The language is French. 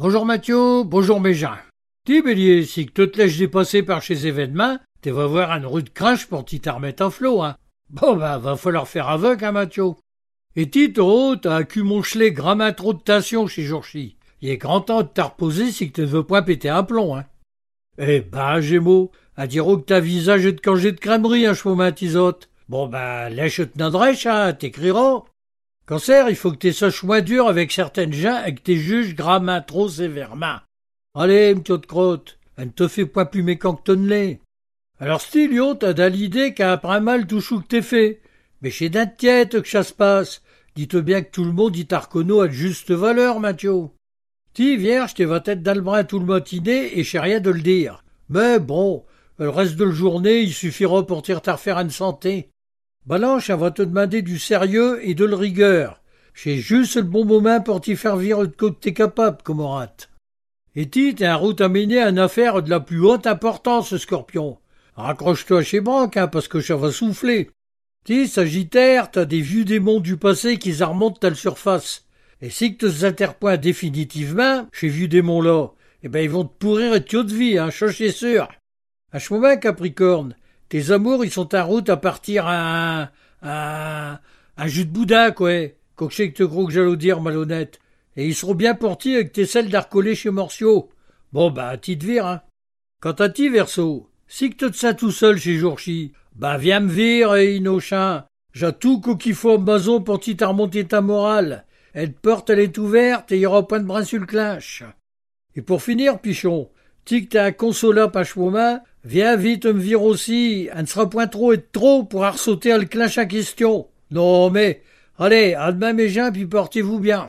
Bonjour Mathieu, bonjour Méjean. Dis Bélier, si que te lèches dépasser par chez événements, tu vas voir un rude crash pour t'y remettre en flot, hein. Bon bah, va falloir faire aveugle, hein, Mathieu. Et Tito, t'as accumulé grammin trop de tension chez Jourchi. Il est grand temps de t'as reposer si que tu ne veux point péter un plomb, hein. Eh bah, Gémeaux, à dire que ta visage est de cangé de crèmerie, un chemin tisote. Bon bah, lèche te n'adrèche, hein, t'écriras. Cancer, il faut que t'es sache moins dur avec certaines gens et que t'es juges grammin trop sévèrement. Allez, m'tio de crotte, elle ne te fait point plus mécant que ton l'est. Alors Stilio, t'as d'à l'idée qu'après mal tout chou que t'es fait. Mais chez d'un tiète que ça se passe. Dites bien que tout le monde dit Arcono à de juste valeur, Mathieu. Ti, vierge, t'es va tête d'albrin tout le matiné et j'ai rien de le dire. Mais bon, le reste de la journée, il suffira pour tirer ta refaire une santé. Balanche, va te demander du sérieux et de la rigueur. J'ai juste le bon moment pour t'y faire virer de côté t'es capable, rate. Et t'es en route à mener à une affaire de la plus haute importance, scorpion. Raccroche-toi chez Branque, hein, parce que ça va souffler. Ti, Sagittaire, t'as des vieux démons du passé qui remontent à la surface. Et si que te s'interpoint définitivement, chez vieux démons là, eh ben ils vont te pourrir et de vie, hein, c'est sûr. À ce Capricorne, tes amours, ils sont en route à partir à un, un, jus de boudin, quoi. Coché que te gros que j'allais dire, malhonnête. Et ils seront bien portis avec tes selles d'arcolé chez Morcio. Bon, bah, ti te vire, hein. Quant à ti, Verso, si que te ça tout seul chez Jourchi, bah, viens me vire, et Inochin. J'ai tout qu'il faut maison pour t'y remonter ta morale. Elle porte, elle est ouverte, et il y aura point de brin sur le clinche. Et pour finir, Pichon, tic t'as un consolable à main, viens vite me vire aussi, elle ne sera point trop et trop pour arsauter à le clinche à question. Non, mais, allez, à demain mes gens, puis portez-vous bien.